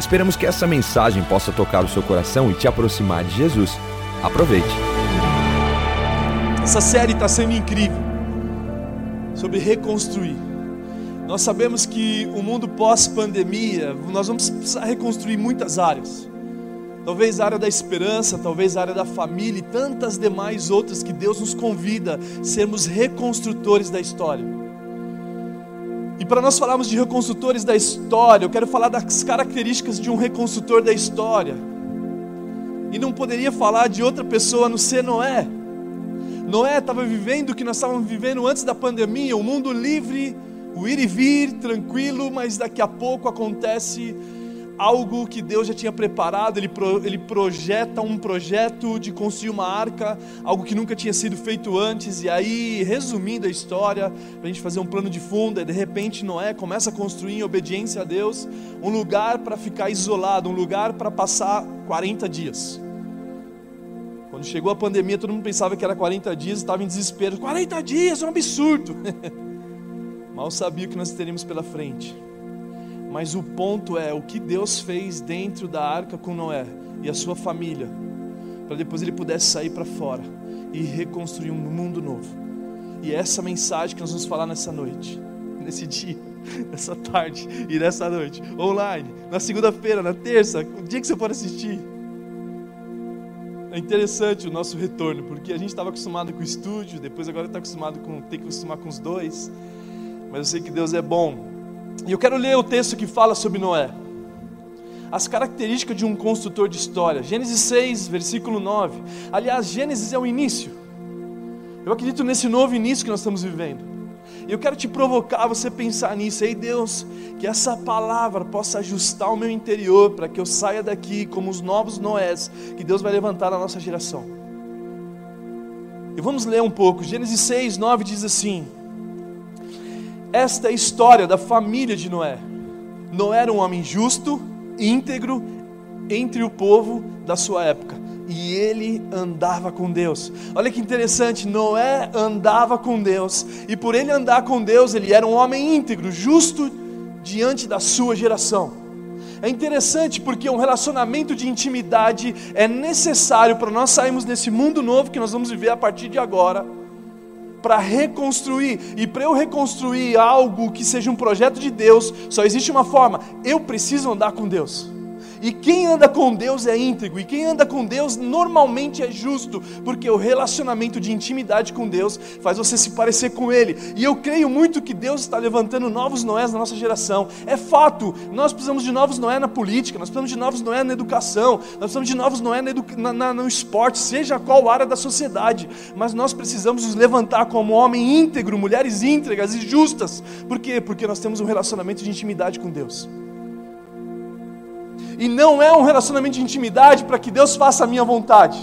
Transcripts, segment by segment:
Esperamos que essa mensagem possa tocar o seu coração e te aproximar de Jesus. Aproveite. Essa série está sendo incrível sobre reconstruir. Nós sabemos que o mundo pós-pandemia, nós vamos precisar reconstruir muitas áreas. Talvez a área da esperança, talvez a área da família e tantas demais outras que Deus nos convida a sermos reconstrutores da história. E para nós falarmos de reconstrutores da história, eu quero falar das características de um reconstrutor da história. E não poderia falar de outra pessoa a não ser Noé. Noé estava vivendo o que nós estávamos vivendo antes da pandemia, um mundo livre, o ir e vir, tranquilo, mas daqui a pouco acontece algo que Deus já tinha preparado, ele, pro, ele projeta um projeto de construir uma arca, algo que nunca tinha sido feito antes, e aí, resumindo a história, para a gente fazer um plano de fundo, de repente Noé começa a construir em obediência a Deus um lugar para ficar isolado, um lugar para passar 40 dias. Quando chegou a pandemia, todo mundo pensava que era 40 dias, estava em desespero. 40 dias, é um absurdo. Mal sabia o que nós teríamos pela frente. Mas o ponto é o que Deus fez dentro da arca com Noé e a sua família, para depois ele pudesse sair para fora e reconstruir um mundo novo. E é essa mensagem que nós vamos falar nessa noite, nesse dia, nessa tarde e nessa noite, online, na segunda-feira, na terça, o dia que você for assistir. É interessante o nosso retorno, porque a gente estava acostumado com o estúdio, depois agora está acostumado com ter que acostumar com os dois. Mas eu sei que Deus é bom e eu quero ler o texto que fala sobre Noé. As características de um construtor de história. Gênesis 6, versículo 9. Aliás, Gênesis é o início. Eu acredito nesse novo início que nós estamos vivendo. E eu quero te provocar você pensar nisso. Ei, Deus, que essa palavra possa ajustar o meu interior para que eu saia daqui como os novos Noés que Deus vai levantar na nossa geração. E vamos ler um pouco. Gênesis 6, 9 diz assim: esta é a história da família de Noé. Noé era um homem justo, íntegro entre o povo da sua época. E ele andava com Deus. Olha que interessante, Noé andava com Deus, e por ele andar com Deus, ele era um homem íntegro, justo diante da sua geração. É interessante porque um relacionamento de intimidade é necessário para nós sairmos desse mundo novo que nós vamos viver a partir de agora para reconstruir. E para eu reconstruir algo que seja um projeto de Deus, só existe uma forma: eu preciso andar com Deus. E quem anda com Deus é íntegro, e quem anda com Deus normalmente é justo, porque o relacionamento de intimidade com Deus faz você se parecer com Ele. E eu creio muito que Deus está levantando novos Noés na nossa geração. É fato, nós precisamos de novos Noé na política, nós precisamos de novos Noé na educação, nós precisamos de novos Noé na, na, no esporte, seja qual área da sociedade, mas nós precisamos nos levantar como homem íntegro, mulheres íntegras e justas. Por quê? Porque nós temos um relacionamento de intimidade com Deus. E não é um relacionamento de intimidade para que Deus faça a minha vontade.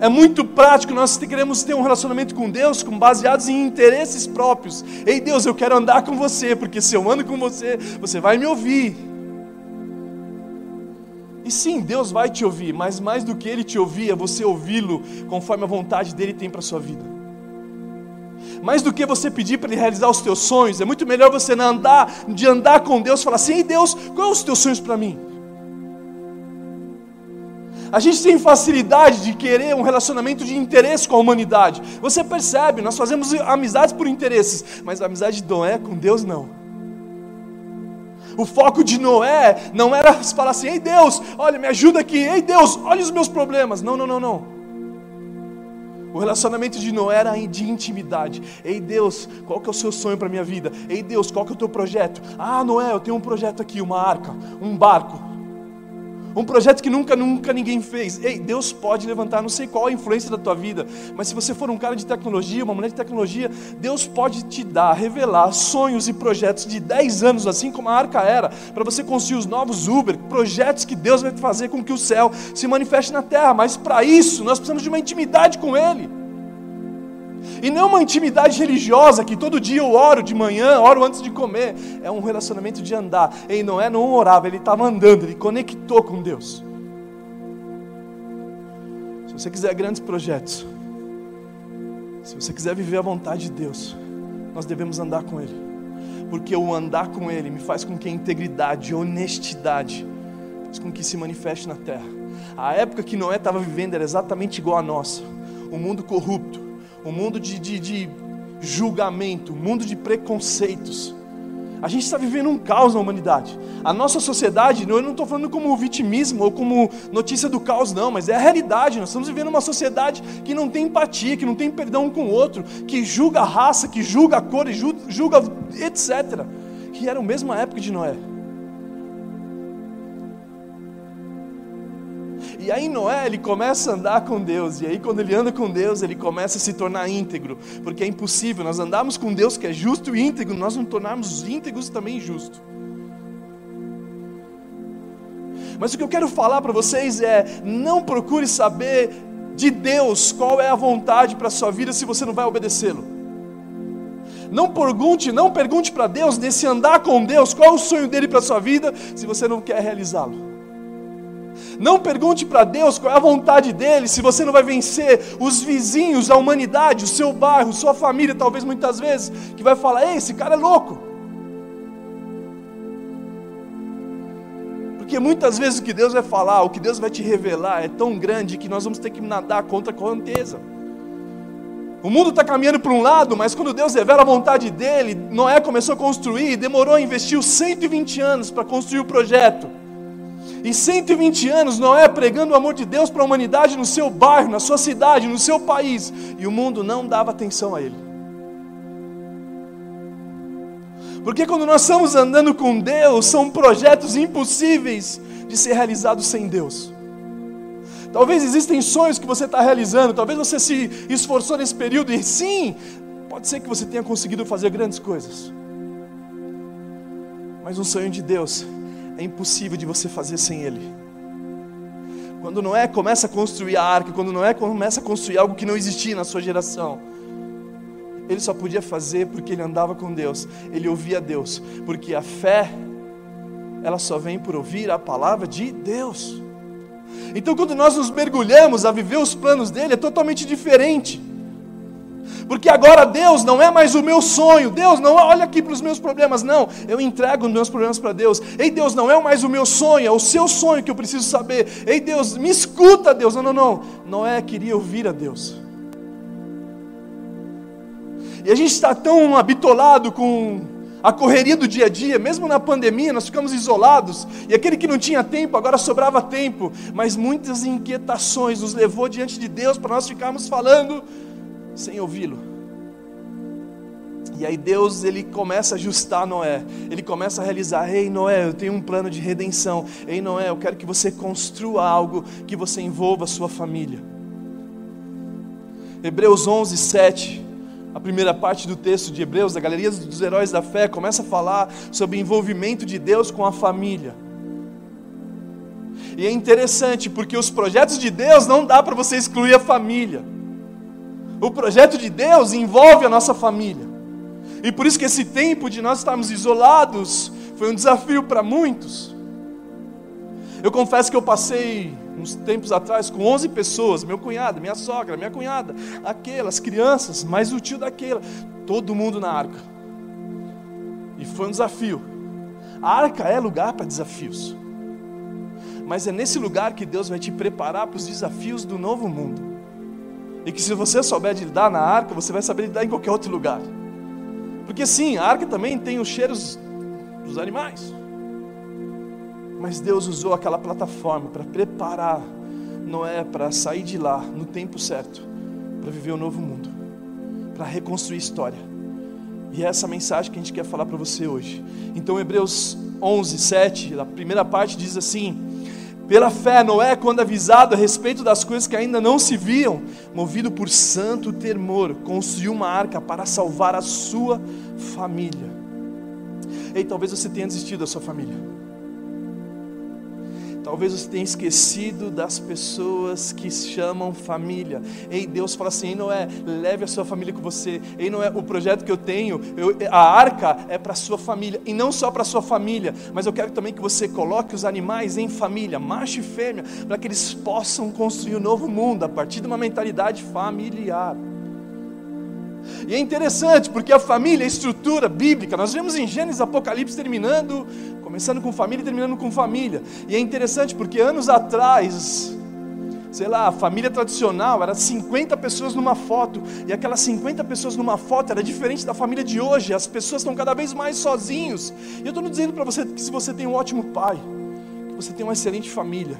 É muito prático, nós queremos ter um relacionamento com Deus com baseados em interesses próprios. Ei Deus, eu quero andar com você, porque se eu ando com você, você vai me ouvir. E sim, Deus vai te ouvir, mas mais do que Ele te ouvir, é você ouvi-lo conforme a vontade dele tem para a sua vida. Mais do que você pedir para Ele realizar os teus sonhos, é muito melhor você andar, de andar com Deus, falar assim: Ei Deus, quais os teus sonhos para mim? A gente tem facilidade de querer um relacionamento de interesse com a humanidade. Você percebe, nós fazemos amizades por interesses, mas a amizade de Noé com Deus não. O foco de Noé não era falar assim: ei Deus, olha, me ajuda aqui, ei Deus, olha os meus problemas. Não, não, não, não. O relacionamento de Noé era de intimidade. Ei Deus, qual que é o seu sonho para minha vida? Ei Deus, qual que é o teu projeto? Ah, Noé, eu tenho um projeto aqui, uma arca, um barco Um projeto que nunca, nunca ninguém fez. Ei, Deus pode levantar, não sei qual a influência da tua vida, mas se você for um cara de tecnologia, uma mulher de tecnologia, Deus pode te dar, revelar sonhos e projetos de 10 anos, assim como a arca era, para você construir os novos Uber, projetos que Deus vai fazer com que o céu se manifeste na terra. Mas para isso, nós precisamos de uma intimidade com Ele. E não uma intimidade religiosa que todo dia eu oro de manhã, oro antes de comer. É um relacionamento de andar. E Noé não orava, ele estava andando, ele conectou com Deus. Se você quiser grandes projetos, se você quiser viver a vontade de Deus, nós devemos andar com Ele. Porque o andar com Ele me faz com que a integridade, a honestidade, faz com que se manifeste na terra. A época que Noé estava vivendo era exatamente igual a nossa. Um mundo corrupto, um mundo de, de, de julgamento, um mundo de preconceitos. A gente está vivendo um caos na humanidade. A nossa sociedade, eu não estou falando como vitimismo ou como notícia do caos, não, mas é a realidade. Nós estamos vivendo uma sociedade que não tem empatia, que não tem perdão um com o outro, que julga a raça, que julga a cor, julga etc. Que era a mesma época de Noé. E aí Noé, ele começa a andar com Deus, e aí quando ele anda com Deus, ele começa a se tornar íntegro, porque é impossível nós andarmos com Deus que é justo e íntegro, nós não tornarmos íntegros também justo. Mas o que eu quero falar para vocês é: não procure saber de Deus qual é a vontade para a sua vida se você não vai obedecê-lo. Não pergunte, não pergunte para Deus nesse andar com Deus qual é o sonho dele para a sua vida se você não quer realizá-lo. Não pergunte para Deus qual é a vontade dele, se você não vai vencer os vizinhos, a humanidade, o seu bairro, sua família, talvez muitas vezes, que vai falar: Ei, esse cara é louco. Porque muitas vezes o que Deus vai falar, o que Deus vai te revelar é tão grande que nós vamos ter que nadar contra a correnteza. O mundo está caminhando para um lado, mas quando Deus revela a vontade dele, Noé começou a construir, demorou a investir 120 anos para construir o projeto. E 120 anos Noé pregando o amor de Deus para a humanidade no seu bairro, na sua cidade, no seu país, e o mundo não dava atenção a ele. Porque quando nós estamos andando com Deus, são projetos impossíveis de ser realizados sem Deus. Talvez existem sonhos que você está realizando, talvez você se esforçou nesse período, e sim, pode ser que você tenha conseguido fazer grandes coisas. Mas um sonho de Deus é impossível de você fazer sem Ele. Quando Noé começa a construir a arca, quando Noé começa a construir algo que não existia na sua geração, ele só podia fazer porque ele andava com Deus, ele ouvia Deus, porque a fé, ela só vem por ouvir a palavra de Deus. Então, quando nós nos mergulhamos a viver os planos dele, é totalmente diferente. Porque agora Deus não é mais o meu sonho. Deus não olha aqui para os meus problemas, não. Eu entrego os meus problemas para Deus. Ei, Deus, não é mais o meu sonho, é o seu sonho que eu preciso saber. Ei, Deus, me escuta, Deus. Não, não, não. Noé queria ouvir a Deus. E a gente está tão habitolado com a correria do dia a dia, mesmo na pandemia, nós ficamos isolados, e aquele que não tinha tempo, agora sobrava tempo, mas muitas inquietações nos levou diante de Deus para nós ficarmos falando sem ouvi-lo. E aí Deus ele começa a ajustar Noé. Ele começa a realizar: "Ei Noé, eu tenho um plano de redenção. Ei Noé, eu quero que você construa algo que você envolva a sua família." Hebreus 11, 7, a primeira parte do texto de Hebreus, da Galeria dos Heróis da Fé, começa a falar sobre o envolvimento de Deus com a família. E é interessante porque os projetos de Deus não dá para você excluir a família. O projeto de Deus envolve a nossa família. E por isso que esse tempo de nós estarmos isolados foi um desafio para muitos. Eu confesso que eu passei uns tempos atrás com 11 pessoas, meu cunhado, minha sogra, minha cunhada, aquelas crianças, mais o tio daquela, todo mundo na arca. E foi um desafio. A arca é lugar para desafios. Mas é nesse lugar que Deus vai te preparar para os desafios do novo mundo. E que se você souber de lidar na arca, você vai saber lidar em qualquer outro lugar. Porque sim, a arca também tem os cheiros dos animais. Mas Deus usou aquela plataforma para preparar Noé para sair de lá no tempo certo, para viver o um novo mundo, para reconstruir história. E é essa mensagem que a gente quer falar para você hoje. Então, Hebreus 11, 7, a primeira parte diz assim: Pela fé, Noé, quando avisado a respeito das coisas que ainda não se viam, movido por santo temor, construiu uma arca para salvar a sua família. Ei, talvez você tenha desistido da sua família. Talvez você tenha esquecido das pessoas que chamam família. Ei, Deus fala assim: Ei, Noé, leve a sua família com você. Ei, Noé, o projeto que eu tenho, eu, a arca é para a sua família. E não só para a sua família, mas eu quero também que você coloque os animais em família, macho e fêmea, para que eles possam construir um novo mundo a partir de uma mentalidade familiar. E é interessante porque a família, a estrutura bíblica, nós vemos em Gênesis Apocalipse terminando, começando com família e terminando com família. E é interessante porque anos atrás, sei lá, a família tradicional era 50 pessoas numa foto, e aquelas 50 pessoas numa foto era diferente da família de hoje, as pessoas estão cada vez mais sozinhos. E eu estou dizendo para você que se você tem um ótimo pai, que você tem uma excelente família,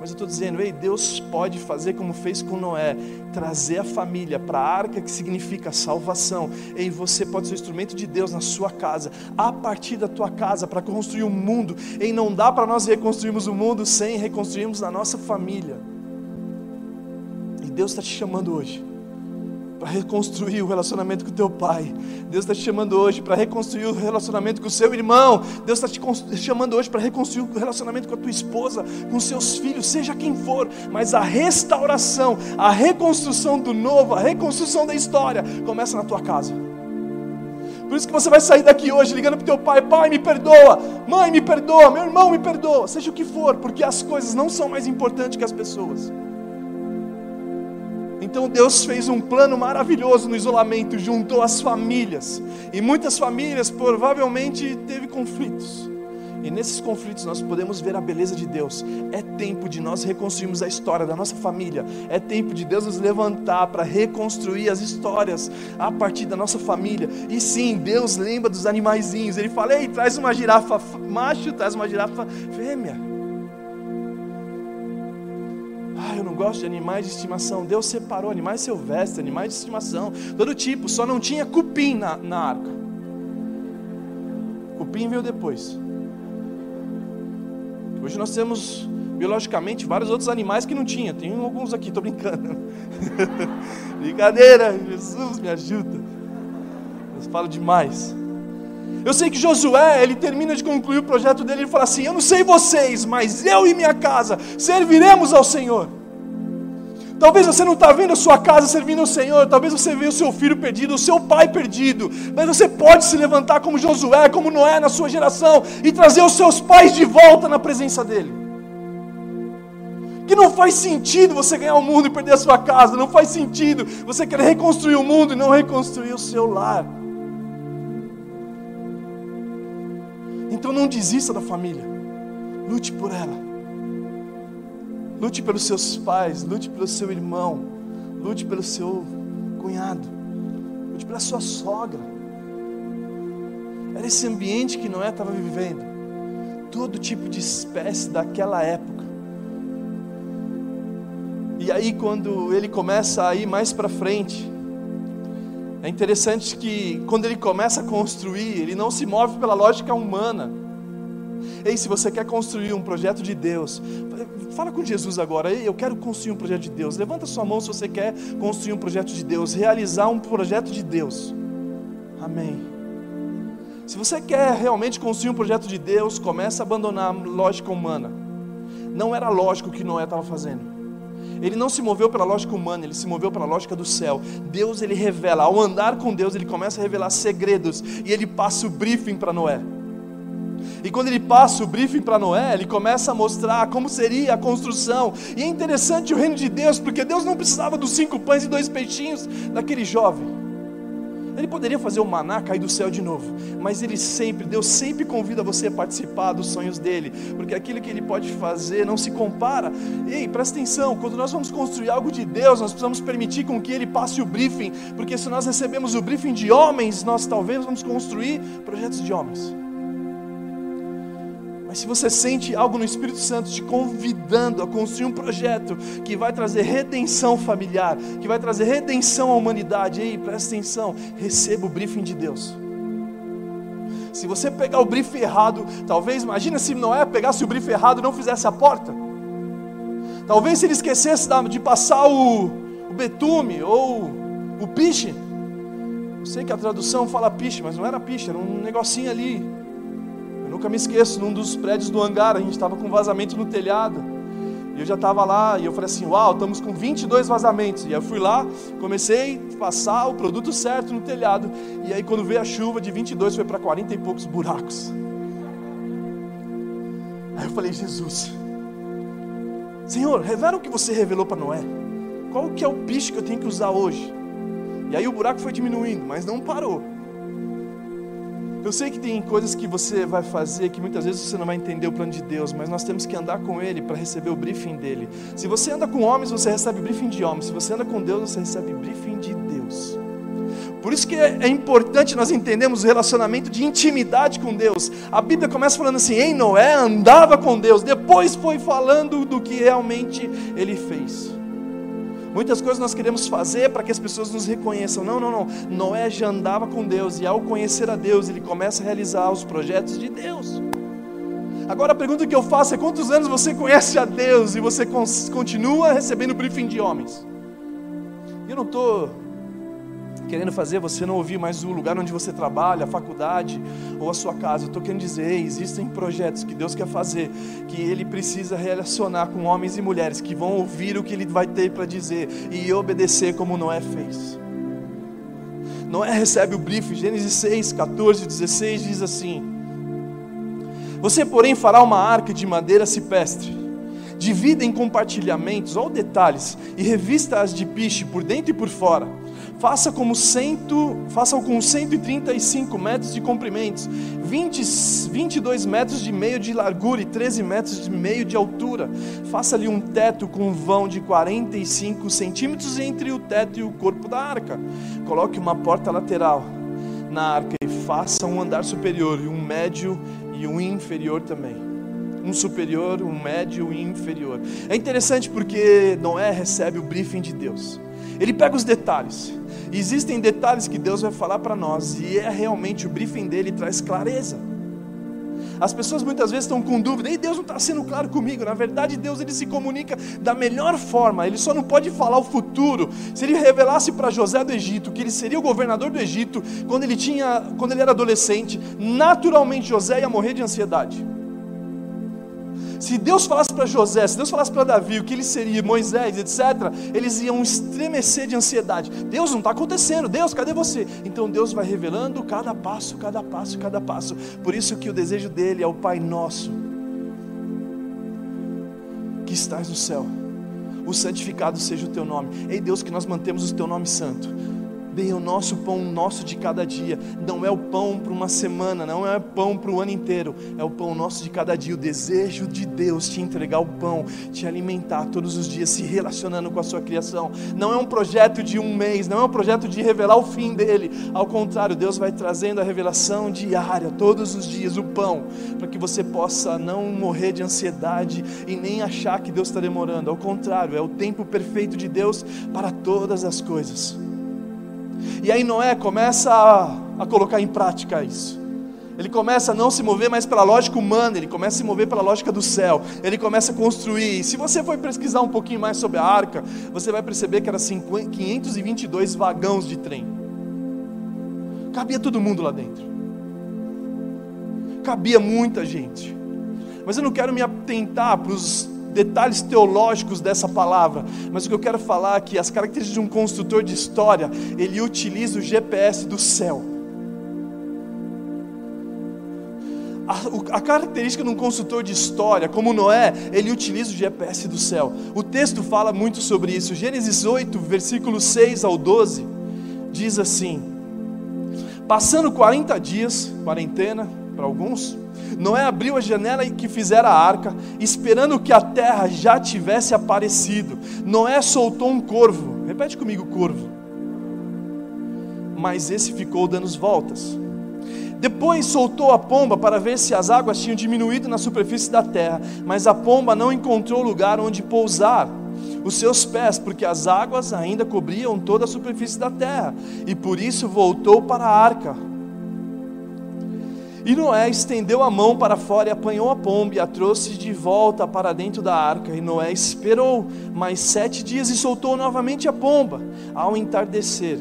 mas eu estou dizendo, ei, Deus pode fazer como fez com Noé, trazer a família para a arca que significa salvação. Ei, você pode ser o instrumento de Deus na sua casa, a partir da tua casa, para construir o um mundo. Ei, não dá para nós reconstruirmos o mundo sem reconstruirmos a nossa família. E Deus está te chamando hoje para reconstruir o relacionamento com teu pai. Deus está te chamando hoje para reconstruir o relacionamento com o seu irmão. Deus está te chamando hoje para reconstruir o relacionamento com a tua esposa, com seus filhos, seja quem for. Mas a restauração, a reconstrução do novo, a reconstrução da história começa na tua casa. Por isso que você vai sair daqui hoje ligando para o teu pai: Pai, me perdoa, mãe, me perdoa, meu irmão, me perdoa, seja o que for, porque as coisas não são mais importantes que as pessoas. Então Deus fez um plano maravilhoso no isolamento, juntou as famílias. E muitas famílias provavelmente teve conflitos. E nesses conflitos nós podemos ver a beleza de Deus. É tempo de nós reconstruirmos a história da nossa família. É tempo de Deus nos levantar para reconstruir as histórias a partir da nossa família. E sim, Deus lembra dos animaizinhos. Ele fala: "Ei, traz uma girafa macho, traz uma girafa fêmea". Não gosto de animais de estimação. Deus separou animais silvestres, animais de estimação, todo tipo, só não tinha cupim na, na arca. Cupim veio depois. Hoje nós temos biologicamente vários outros animais que não tinha. Tem alguns aqui, estou brincando. Brincadeira, Jesus me ajuda. Eu falo demais. Eu sei que Josué, ele termina de concluir o projeto dele, ele fala assim: Eu não sei vocês, mas eu e minha casa serviremos ao Senhor. Talvez você não está vendo a sua casa servindo ao Senhor, talvez você veja o seu filho perdido, o seu pai perdido, mas você pode se levantar como Josué, como Noé na sua geração e trazer os seus pais de volta na presença dEle. Que não faz sentido você ganhar o mundo e perder a sua casa, não faz sentido você querer reconstruir o mundo e não reconstruir o seu lar. Então não desista da família. Lute por ela. Lute pelos seus pais, lute pelo seu irmão, lute pelo seu cunhado, lute pela sua sogra. Era esse ambiente que Noé estava vivendo. Todo tipo de espécie daquela época. E aí, quando ele começa a ir mais para frente, é interessante que quando ele começa a construir, ele não se move pela lógica humana. Ei, se você quer construir um projeto de Deus, fala com Jesus agora. Ei, eu quero construir um projeto de Deus. Levanta sua mão se você quer construir um projeto de Deus, realizar um projeto de Deus. Amém. Se você quer realmente construir um projeto de Deus, comece a abandonar a lógica humana. Não era lógico o que Noé estava fazendo. Ele não se moveu pela lógica humana, ele se moveu pela lógica do céu. Deus ele revela, ao andar com Deus, ele começa a revelar segredos e ele passa o briefing para Noé. E quando ele passa o briefing para Noé, ele começa a mostrar como seria a construção. E é interessante o reino de Deus, porque Deus não precisava dos cinco pães e dois peixinhos daquele jovem. Ele poderia fazer o maná cair do céu de novo, mas ele sempre, Deus sempre convida você a participar dos sonhos dele, porque aquilo que ele pode fazer não se compara. Ei, presta atenção, quando nós vamos construir algo de Deus, nós precisamos permitir com que ele passe o briefing, porque se nós recebemos o briefing de homens, nós talvez vamos construir projetos de homens. Mas se você sente algo no Espírito Santo te convidando a construir um projeto que vai trazer redenção familiar, que vai trazer redenção à humanidade, ei, presta atenção, receba o briefing de Deus. Se você pegar o briefing errado, talvez, imagina se Noé pegasse o briefing errado e não fizesse a porta. Talvez se ele esquecesse de passar o, o betume ou o piche. Eu sei que a tradução fala piche, mas não era piche, era um negocinho ali. Eu nunca me esqueço, num dos prédios do hangar, a gente estava com vazamento no telhado. E eu já estava lá e eu falei assim: Uau, estamos com 22 vazamentos. E aí eu fui lá, comecei a passar o produto certo no telhado. E aí, quando veio a chuva, de 22 foi para 40 e poucos buracos. Aí eu falei: Jesus, Senhor, revela o que você revelou para Noé. Qual que é o bicho que eu tenho que usar hoje? E aí o buraco foi diminuindo, mas não parou. Eu sei que tem coisas que você vai fazer que muitas vezes você não vai entender o plano de Deus, mas nós temos que andar com Ele para receber o briefing dele. Se você anda com homens, você recebe briefing de homens. Se você anda com Deus, você recebe briefing de Deus. Por isso que é, é importante nós entendermos o relacionamento de intimidade com Deus. A Bíblia começa falando assim: em Noé andava com Deus, depois foi falando do que realmente ele fez. Muitas coisas nós queremos fazer para que as pessoas nos reconheçam. Não, não, não. Noé já andava com Deus e ao conhecer a Deus, ele começa a realizar os projetos de Deus. Agora a pergunta que eu faço é: quantos anos você conhece a Deus e você continua recebendo briefing de homens? Eu não estou querendo fazer você não ouvir mais o lugar onde você trabalha, a faculdade ou a sua casa. Eu estou querendo dizer, existem projetos que Deus quer fazer, que Ele precisa relacionar com homens e mulheres que vão ouvir o que Ele vai ter para dizer e obedecer como Noé fez. Noé recebe o briefing, Gênesis 6, 14, 16 diz assim: Você, porém, fará uma arca de madeira cipestre divida em compartilhamentos, ou detalhes, e revista-as de piche por dentro e por fora faça como cento, faça com 135 metros de comprimento, 20, 22 metros de meio de largura e 13 metros de meio de altura. Faça-lhe um teto com um vão de 45 centímetros entre o teto e o corpo da arca. Coloque uma porta lateral na arca e faça um andar superior um médio e um inferior também um superior, um médio e um inferior. É interessante porque Noé recebe o briefing de Deus. Ele pega os detalhes. Existem detalhes que Deus vai falar para nós e é realmente o briefing dele traz clareza. As pessoas muitas vezes estão com dúvida, e Deus não está sendo claro comigo. Na verdade, Deus ele se comunica da melhor forma. Ele só não pode falar o futuro. Se ele revelasse para José do Egito que ele seria o governador do Egito quando ele tinha, quando ele era adolescente, naturalmente José ia morrer de ansiedade. Se Deus falasse para José, se Deus falasse para Davi o que ele seria, Moisés, etc., eles iam estremecer de ansiedade. Deus não está acontecendo, Deus, cadê você? Então Deus vai revelando cada passo, cada passo, cada passo. Por isso que o desejo dele é o Pai Nosso, que estás no céu. O santificado seja o teu nome. Ei Deus, que nós mantemos o teu nome santo Dê o nosso pão nosso de cada dia. Não é o pão para uma semana, não é o pão para o ano inteiro. É o pão nosso de cada dia. O desejo de Deus te entregar o pão, te alimentar todos os dias, se relacionando com a sua criação. Não é um projeto de um mês, não é um projeto de revelar o fim dele. Ao contrário, Deus vai trazendo a revelação diária, todos os dias, o pão, para que você possa não morrer de ansiedade e nem achar que Deus está demorando. Ao contrário, é o tempo perfeito de Deus para todas as coisas. E aí Noé começa a, a colocar em prática isso. Ele começa a não se mover mais pela lógica humana, ele começa a se mover pela lógica do céu. Ele começa a construir. Se você for pesquisar um pouquinho mais sobre a arca, você vai perceber que era 522 vagões de trem. Cabia todo mundo lá dentro. Cabia muita gente. Mas eu não quero me atentar para os detalhes teológicos dessa palavra, mas o que eu quero falar aqui, as características de um construtor de história, ele utiliza o GPS do céu. A, a, característica de um consultor de história, como Noé, ele utiliza o GPS do céu. O texto fala muito sobre isso. Gênesis 8, versículos 6 ao 12, diz assim: Passando 40 dias, quarentena para alguns, Noé abriu a janela que fizera a arca, esperando que a terra já tivesse aparecido. Noé soltou um corvo. Repete comigo, corvo. Mas esse ficou dando voltas. Depois soltou a pomba para ver se as águas tinham diminuído na superfície da terra, mas a pomba não encontrou lugar onde pousar os seus pés, porque as águas ainda cobriam toda a superfície da terra, e por isso voltou para a arca E Noé estendeu a mão para fora e apanhou a pomba e a trouxe de volta para dentro da arca. E Noé esperou mais sete dias e soltou novamente a pomba. Ao entardecer,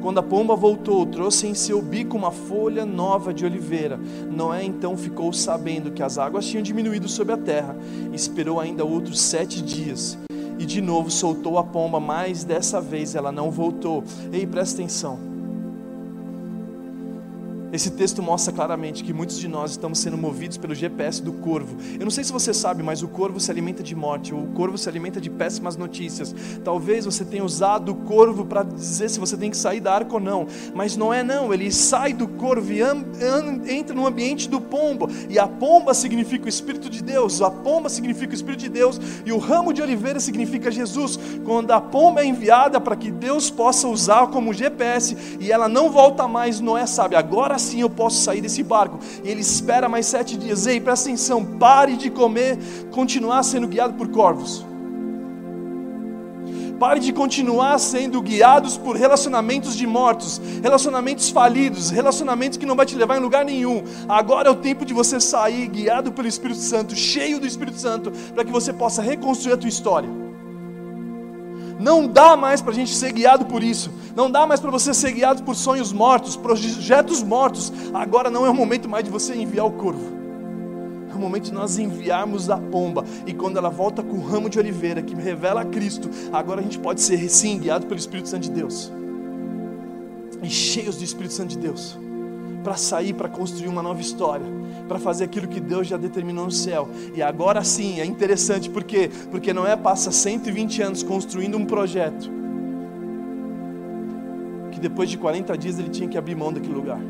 quando a pomba voltou, trouxe em seu bico uma folha nova de oliveira. Noé então ficou sabendo que as águas tinham diminuído sobre a terra. Esperou ainda outros sete dias. E de novo soltou a pomba, mas dessa vez ela não voltou. Ei, presta atenção. Esse texto mostra claramente que muitos de nós estamos sendo movidos pelo GPS do corvo. Eu não sei se você sabe, mas o corvo se alimenta de morte, o corvo se alimenta de péssimas notícias. Talvez você tenha usado o corvo para dizer se você tem que sair da arca ou não, mas não é não. Ele sai do corvo e entra no ambiente do pombo, e a pomba significa o Espírito de Deus, a pomba significa o Espírito de Deus, e o ramo de oliveira significa Jesus. Quando a pomba é enviada para que Deus possa usar como GPS e ela não volta mais, Noé sabe, agora assim eu posso sair desse barco. E ele espera mais sete dias. Ei, presta atenção, pare de comer, continuar sendo guiado por corvos. Pare de continuar sendo guiados por relacionamentos de mortos, relacionamentos falidos, relacionamentos que não vai te levar em lugar nenhum. Agora é o tempo de você sair guiado pelo Espírito Santo, cheio do Espírito Santo, para que você possa reconstruir a tua história. Não dá mais para a gente ser guiado por isso. Não dá mais para você ser guiado por sonhos mortos, projetos mortos. Agora não é o momento mais de você enviar o corvo. É o momento de nós enviarmos a pomba. E quando ela volta com o ramo de oliveira que revela a Cristo, agora a gente pode ser sim guiado pelo Espírito Santo de Deus. E cheios do Espírito Santo de Deus. Para sair, para construir uma nova história para fazer aquilo que Deus já determinou no céu. E agora sim, é interessante porque porque Noé passa 120 anos construindo um projeto que depois de 40 dias ele tinha que abrir mão daquele lugar.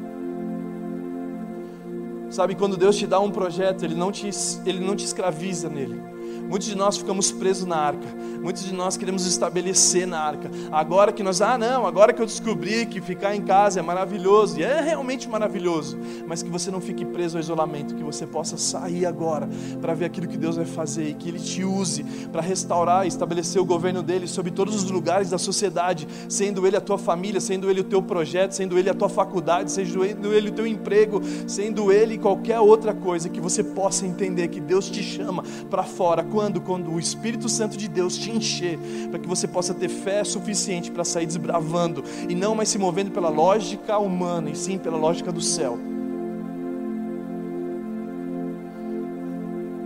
Sabe, quando Deus te dá um projeto, ele não te, ele não te escraviza nele. Muitos de nós ficamos presos na arca. Muitos de nós queremos estabelecer na arca. Agora que nós, ah, não, agora que eu descobri que ficar em casa é maravilhoso, e é realmente maravilhoso, mas que você não fique preso ao isolamento, que você possa sair agora para ver aquilo que Deus vai fazer e que Ele te use para restaurar e estabelecer o governo dele sobre todos os lugares da sociedade, sendo Ele a tua família, sendo Ele o teu projeto, sendo Ele a tua faculdade, sendo Ele o teu emprego, sendo Ele qualquer outra coisa, que você possa entender que Deus te chama para fora quando? Quando o Espírito Santo de Deus te encher, para que você possa ter fé suficiente para sair desbravando e não mais se movendo pela lógica humana, e sim pela lógica do céu.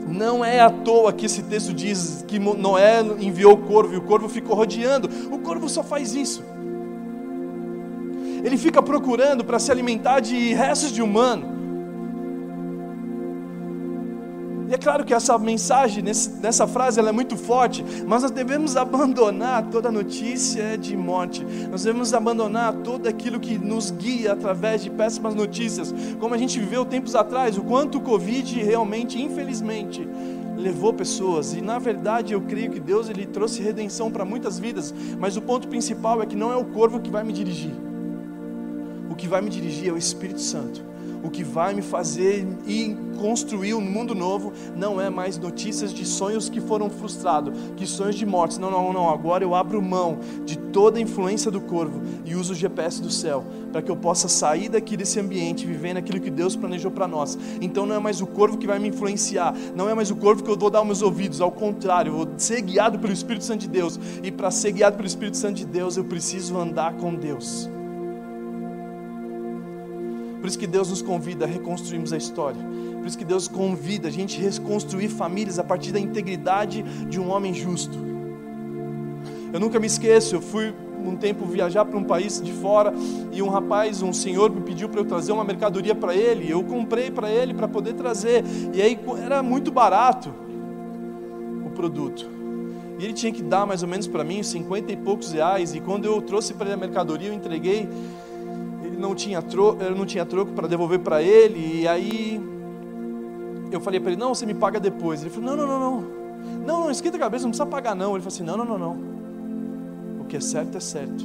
Não é à toa que esse texto diz que Noé enviou o corvo e o corvo ficou rodeando. O corvo só faz isso. Ele fica procurando para se alimentar de restos de humano. E é claro que essa mensagem, nessa frase, ela é muito forte, mas nós devemos abandonar toda notícia de morte, nós devemos abandonar todo aquilo que nos guia através de péssimas notícias, como a gente viveu tempos atrás, o quanto o Covid realmente, infelizmente, levou pessoas. E na verdade eu creio que Deus ele trouxe redenção para muitas vidas, mas o ponto principal é que não é o corvo que vai me dirigir. O que vai me dirigir é o Espírito Santo o que vai me fazer e construir um mundo novo não é mais notícias de sonhos que foram frustrados, que sonhos de mortes. Não, não, não. Agora eu abro mão de toda a influência do corvo e uso o GPS do céu para que eu possa sair daqui desse ambiente, vivendo aquilo que Deus planejou para nós. Então não é mais o corvo que vai me influenciar, não é mais o corvo que eu vou dar meus ouvidos. Ao contrário, eu vou ser guiado pelo Espírito Santo de Deus. E para ser guiado pelo Espírito Santo de Deus, eu preciso andar com Deus. Por isso que Deus nos convida a reconstruirmos a história. Por isso que Deus convida a gente a reconstruir famílias a partir da integridade de um homem justo. Eu nunca me esqueço, eu fui um tempo viajar para um país de fora e um rapaz, um senhor me pediu para eu trazer uma mercadoria para ele. Eu comprei para ele para poder trazer. E aí era muito barato o produto. E ele tinha que dar mais ou menos para mim 50 e poucos reais. E quando eu trouxe para ele a mercadoria, eu entreguei não tinha troco, eu não tinha troco para devolver para ele, e aí eu falei para ele, não, você me paga depois. Ele falou, não, não, não, não. Não, não, esquenta a cabeça, não precisa pagar não. Ele falou assim, não, não, não, não. O que é certo é certo.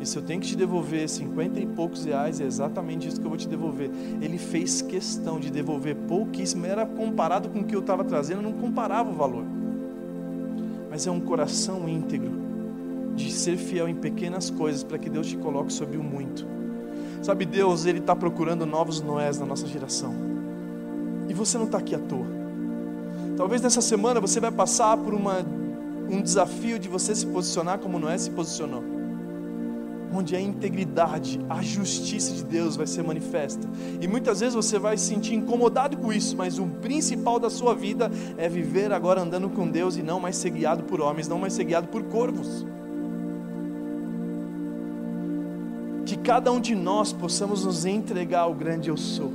E se eu tenho que te devolver cinquenta e poucos reais, é exatamente isso que eu vou te devolver. Ele fez questão de devolver pouquíssimo, era comparado com o que eu estava trazendo, não comparava o valor. Mas é um coração íntegro de ser fiel em pequenas coisas para que Deus te coloque sobre o muito. Sabe, Deus, Ele está procurando novos Noés na nossa geração. E você não está aqui à toa. Talvez nessa semana você vai passar por uma, um desafio de você se posicionar como Noé se posicionou onde a integridade, a justiça de Deus vai ser manifesta. E muitas vezes você vai se sentir incomodado com isso, mas o principal da sua vida é viver agora andando com Deus e não mais ser guiado por homens, não mais ser guiado por corvos. Que cada um de nós possamos nos entregar ao grande eu sou.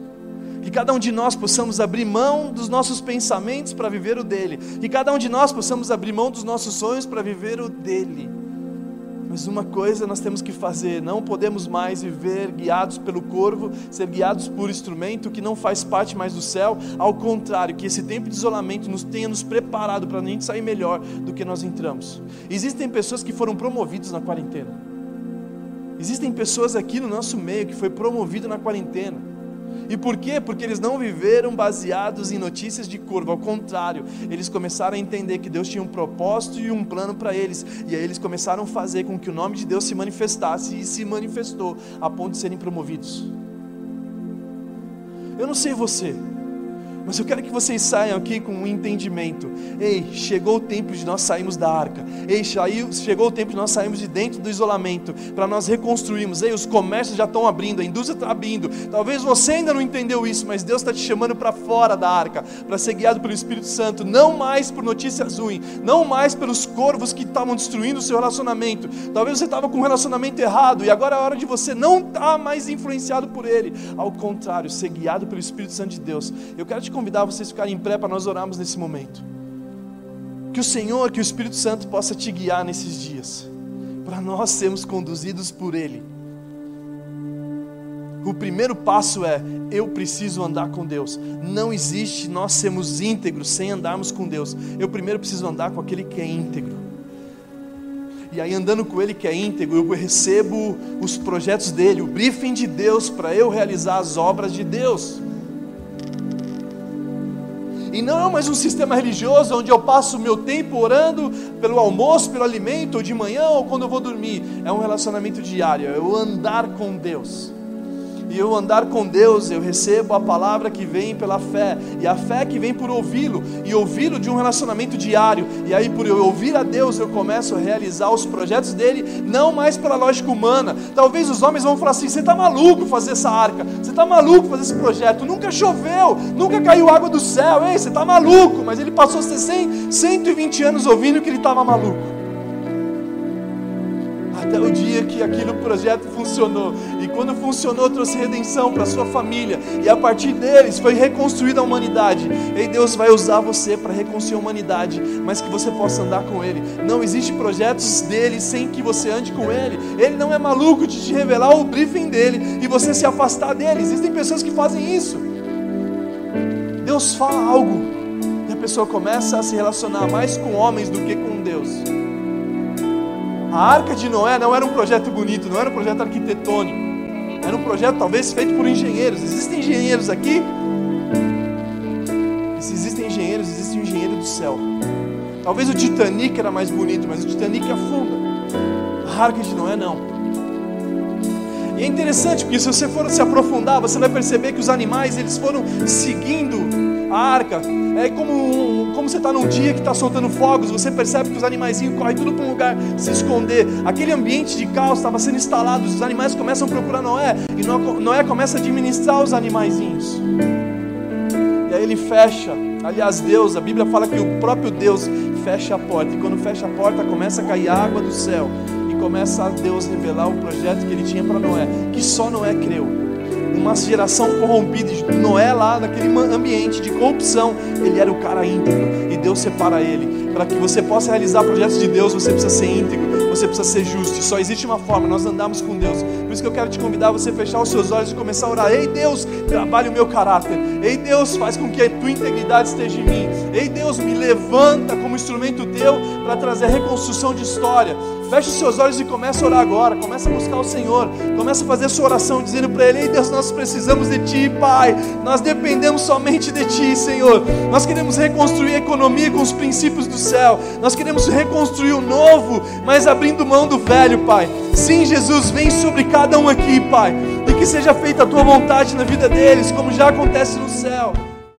Que cada um de nós possamos abrir mão dos nossos pensamentos para viver o dele. Que cada um de nós possamos abrir mão dos nossos sonhos para viver o dele. Mas uma coisa nós temos que fazer: não podemos mais viver guiados pelo corvo, ser guiados por instrumento que não faz parte mais do céu. Ao contrário, que esse tempo de isolamento nos tenha nos preparado para a gente sair melhor do que nós entramos. Existem pessoas que foram promovidas na quarentena. Existem pessoas aqui no nosso meio que foi promovido na quarentena. E por quê? Porque eles não viveram baseados em notícias de curva, ao contrário, eles começaram a entender que Deus tinha um propósito e um plano para eles, e aí eles começaram a fazer com que o nome de Deus se manifestasse e se manifestou a ponto de serem promovidos. Eu não sei você, mas eu quero que vocês saiam aqui com um entendimento. Ei, chegou o tempo de nós sairmos da arca. Ei, chegou o tempo de nós sairmos de dentro do isolamento, para nós reconstruirmos. Ei, os comércios já estão abrindo, a indústria está abrindo. Talvez você ainda não entendeu isso, mas Deus está te chamando para fora da arca, para ser guiado pelo Espírito Santo, não mais por notícias ruins, não mais pelos corvos que estavam destruindo o seu relacionamento. Talvez você estava com um relacionamento errado e agora é a hora de você não estar tá mais influenciado por ele. Ao contrário, ser guiado pelo Espírito Santo de Deus. Eu quero te convidar vocês a ficarem em pé para nós orarmos nesse momento. Que o Senhor, que o Espírito Santo possa te guiar nesses dias, para nós sermos conduzidos por Ele. O primeiro passo é: eu preciso andar com Deus. Não existe nós sermos íntegros sem andarmos com Deus. Eu primeiro preciso andar com aquele que é íntegro. E aí, andando com Ele que é íntegro, eu recebo os projetos dele, o briefing de Deus para eu realizar as obras de Deus. E não é mais um sistema religioso onde eu passo o meu tempo orando pelo almoço, pelo alimento, ou de manhã, ou quando eu vou dormir. É um relacionamento diário, é eu andar com Deus e eu andar com Deus, eu recebo a palavra que vem pela fé, e a fé que vem por ouvi-lo, e ouvi-lo de um relacionamento diário, e aí por eu ouvir a Deus, eu começo a realizar os projetos dele, não mais pela lógica humana. Talvez os homens vão falar assim: você está maluco fazer essa arca, você está maluco fazer esse projeto, nunca choveu, nunca caiu água do céu, ei, você está maluco, mas ele passou 100, 120 anos ouvindo que ele estava maluco até o dia que aquele projeto funcionou. E quando funcionou, trouxe redenção para sua família. E a partir deles foi reconstruída a humanidade. E Deus vai usar você para reconstruir a humanidade, mas que você possa andar com Ele. Não existe projetos dele sem que você ande com Ele. Ele não é maluco de te revelar o briefing dele e você se afastar dele. Existem pessoas que fazem isso. Deus fala algo e a pessoa começa a se relacionar mais com homens do que com Deus. A arca de Noé não era um projeto bonito, não era um projeto arquitetônico. Era um projeto talvez feito por engenheiros. Existem engenheiros aqui? E se existem engenheiros, existe um engenheiro do céu. Talvez o Titanic era mais bonito, mas o Titanic afunda. A arca de Noé não. E é interessante porque se você for se aprofundar, você vai perceber que os animais eles foram seguindo a arca. É como, como você está num dia que está soltando fogos, você percebe que os animaizinhos correm tudo para um lugar se esconder. Aquele ambiente de caos estava sendo instalado, os animais começam a procurar Noé, e Noé começa a administrar os animaizinhos. E aí ele fecha. Aliás, Deus, a Bíblia fala que o próprio Deus fecha a porta. E quando fecha a porta, começa a cair água do céu. E começa a Deus revelar o projeto que ele tinha para Noé, que só Noé creu uma geração corrompida, Noé lá naquele ambiente de corrupção, ele era o cara íntegro e Deus separa ele. Para que você possa realizar projetos de Deus, você precisa ser íntegro, você precisa ser justo. E só existe uma forma, nós andamos com Deus. Por isso que eu quero te convidar a você fechar os seus olhos e começar a orar. Ei Deus, trabalhe o meu caráter. Ei Deus, faz com que a tua integridade esteja em mim. Ei Deus, me levanta como instrumento teu para trazer reconstrução de história. Feche os seus olhos e comece a orar agora. Começa a buscar o Senhor. Começa a fazer a sua oração dizendo para Ele: Ei Deus, nós precisamos de Ti, Pai. Nós dependemos somente de Ti, Senhor. Nós queremos reconstruir a economia com os princípios do céu. Nós queremos reconstruir o novo, mas abrindo mão do velho, Pai. Sim, Jesus, vem sobre cada um aqui, Pai. E que seja feita a Tua vontade na vida deles, como já acontece no céu.